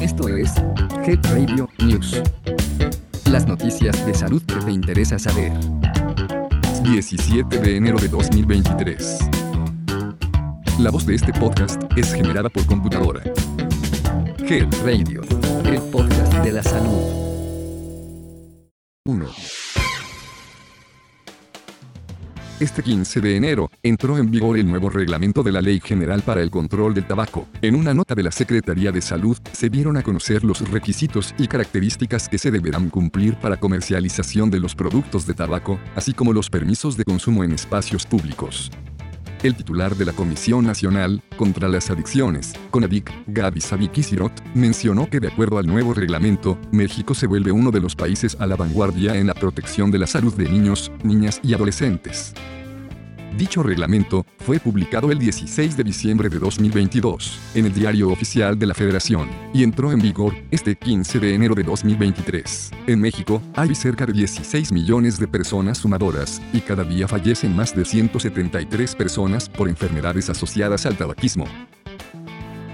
Esto es Head Radio News. Las noticias de salud que te interesa saber. 17 de enero de 2023. La voz de este podcast es generada por computadora. Head Radio, el podcast de la salud. 1. Este 15 de enero, entró en vigor el nuevo reglamento de la Ley General para el Control del Tabaco. En una nota de la Secretaría de Salud, se dieron a conocer los requisitos y características que se deberán cumplir para comercialización de los productos de tabaco, así como los permisos de consumo en espacios públicos. El titular de la Comisión Nacional contra las Adicciones, CONADIC, Gaby Savikisirot, mencionó que de acuerdo al nuevo reglamento, México se vuelve uno de los países a la vanguardia en la protección de la salud de niños, niñas y adolescentes. Dicho reglamento fue publicado el 16 de diciembre de 2022 en el Diario Oficial de la Federación y entró en vigor este 15 de enero de 2023. En México hay cerca de 16 millones de personas fumadoras y cada día fallecen más de 173 personas por enfermedades asociadas al tabaquismo.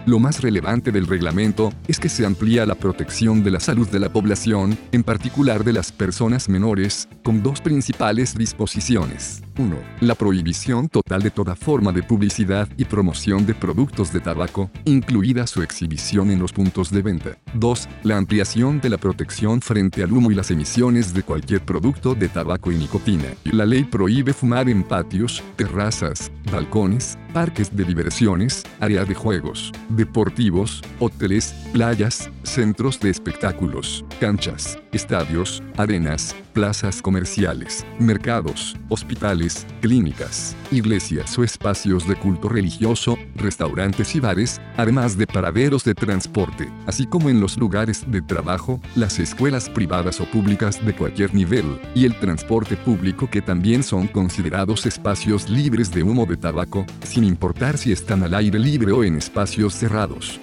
Lo más relevante del reglamento es que se amplía la protección de la salud de la población, en particular de las personas menores, con dos principales disposiciones. 1. La prohibición total de toda forma de publicidad y promoción de productos de tabaco, incluida su exhibición en los puntos de venta. 2. La ampliación de la protección frente al humo y las emisiones de cualquier producto de tabaco y nicotina. La ley prohíbe fumar en patios, terrazas, balcones, parques de diversiones, áreas de juegos, deportivos, hoteles, playas, centros de espectáculos, canchas, estadios, arenas, plazas comerciales, mercados, hospitales, clínicas, iglesias o espacios de culto religioso, restaurantes y bares, además de paraderos de transporte, así como en los lugares de trabajo, las escuelas privadas o públicas de cualquier nivel, y el transporte público que también son considerados espacios libres de humo de tabaco, sin importar si están al aire libre o en espacios cerrados.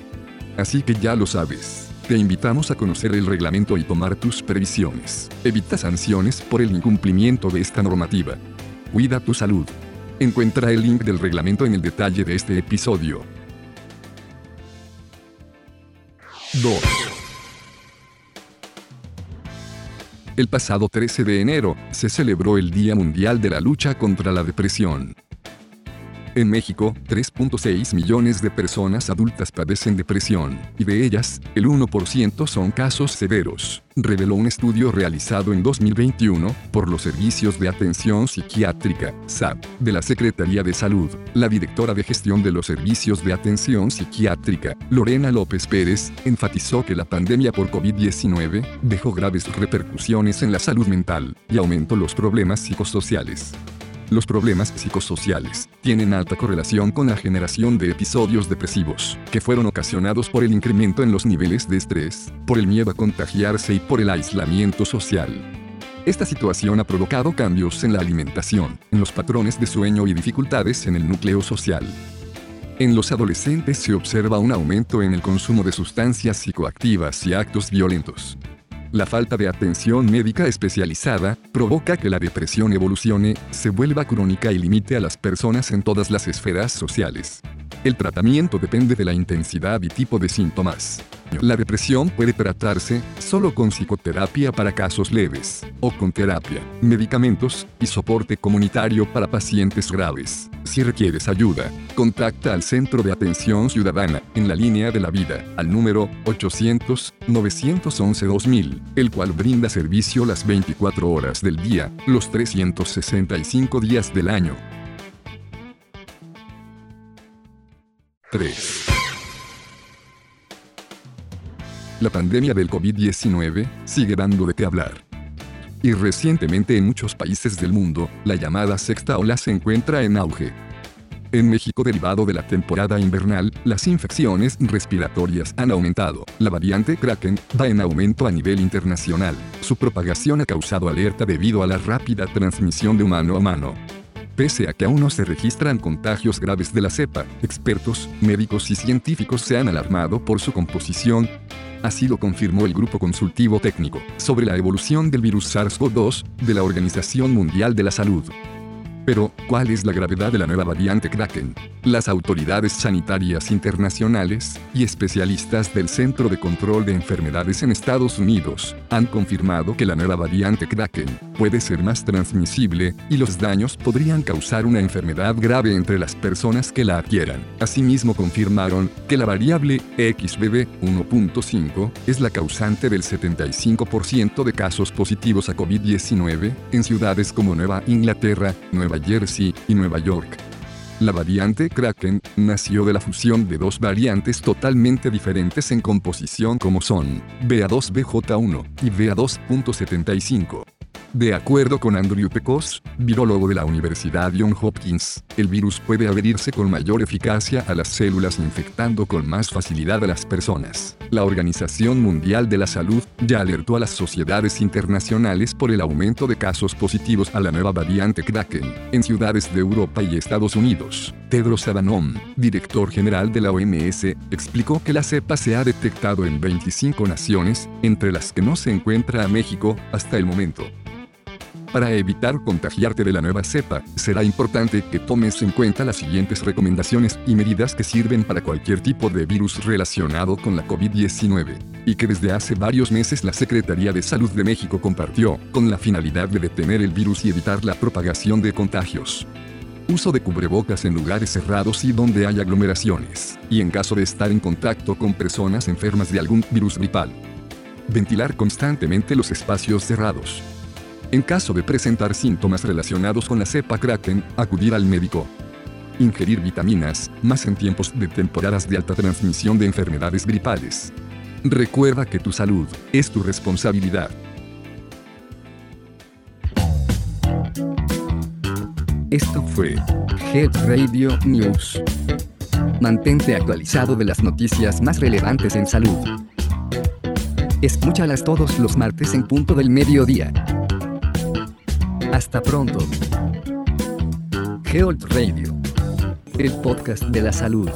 Así que ya lo sabes. Te invitamos a conocer el reglamento y tomar tus previsiones. Evita sanciones por el incumplimiento de esta normativa. Cuida tu salud. Encuentra el link del reglamento en el detalle de este episodio. 2. El pasado 13 de enero se celebró el Día Mundial de la Lucha contra la Depresión. En México, 3.6 millones de personas adultas padecen depresión, y de ellas, el 1% son casos severos, reveló un estudio realizado en 2021 por los Servicios de Atención Psiquiátrica, SAP, de la Secretaría de Salud. La directora de gestión de los Servicios de Atención Psiquiátrica, Lorena López Pérez, enfatizó que la pandemia por COVID-19 dejó graves repercusiones en la salud mental y aumentó los problemas psicosociales. Los problemas psicosociales tienen alta correlación con la generación de episodios depresivos, que fueron ocasionados por el incremento en los niveles de estrés, por el miedo a contagiarse y por el aislamiento social. Esta situación ha provocado cambios en la alimentación, en los patrones de sueño y dificultades en el núcleo social. En los adolescentes se observa un aumento en el consumo de sustancias psicoactivas y actos violentos. La falta de atención médica especializada provoca que la depresión evolucione, se vuelva crónica y limite a las personas en todas las esferas sociales. El tratamiento depende de la intensidad y tipo de síntomas. La depresión puede tratarse solo con psicoterapia para casos leves, o con terapia, medicamentos y soporte comunitario para pacientes graves. Si requieres ayuda, contacta al Centro de Atención Ciudadana, en la línea de la vida, al número 800-911-2000, el cual brinda servicio las 24 horas del día, los 365 días del año. 3. La pandemia del COVID-19 sigue dando de qué hablar. Y recientemente en muchos países del mundo, la llamada sexta ola se encuentra en auge. En México, derivado de la temporada invernal, las infecciones respiratorias han aumentado. La variante Kraken va en aumento a nivel internacional. Su propagación ha causado alerta debido a la rápida transmisión de humano a mano. Pese a que aún no se registran contagios graves de la cepa, expertos, médicos y científicos se han alarmado por su composición. Así lo confirmó el Grupo Consultivo Técnico sobre la evolución del virus SARS-CoV-2 de la Organización Mundial de la Salud. Pero, ¿cuál es la gravedad de la nueva variante Kraken? Las autoridades sanitarias internacionales y especialistas del Centro de Control de Enfermedades en Estados Unidos han confirmado que la nueva variante Kraken puede ser más transmisible y los daños podrían causar una enfermedad grave entre las personas que la adquieran. Asimismo confirmaron que la variable XBB 1.5 es la causante del 75% de casos positivos a COVID-19 en ciudades como Nueva Inglaterra, Nueva Jersey y Nueva York. La variante Kraken nació de la fusión de dos variantes totalmente diferentes en composición como son BA2BJ1 y BA2.75. De acuerdo con Andrew Pecos, virólogo de la Universidad John Hopkins, el virus puede adherirse con mayor eficacia a las células infectando con más facilidad a las personas. La Organización Mundial de la Salud ya alertó a las sociedades internacionales por el aumento de casos positivos a la nueva variante Kraken en ciudades de Europa y Estados Unidos. Tedros Adhanom, director general de la OMS, explicó que la cepa se ha detectado en 25 naciones, entre las que no se encuentra a México hasta el momento. Para evitar contagiarte de la nueva cepa, será importante que tomes en cuenta las siguientes recomendaciones y medidas que sirven para cualquier tipo de virus relacionado con la COVID-19, y que desde hace varios meses la Secretaría de Salud de México compartió, con la finalidad de detener el virus y evitar la propagación de contagios. Uso de cubrebocas en lugares cerrados y donde hay aglomeraciones, y en caso de estar en contacto con personas enfermas de algún virus gripal. Ventilar constantemente los espacios cerrados. En caso de presentar síntomas relacionados con la cepa Kraken, acudir al médico. Ingerir vitaminas, más en tiempos de temporadas de alta transmisión de enfermedades gripales. Recuerda que tu salud es tu responsabilidad. Esto fue Head Radio News. Mantente actualizado de las noticias más relevantes en salud. Escúchalas todos los martes en punto del mediodía. Hasta pronto. Health Radio, el podcast de la salud.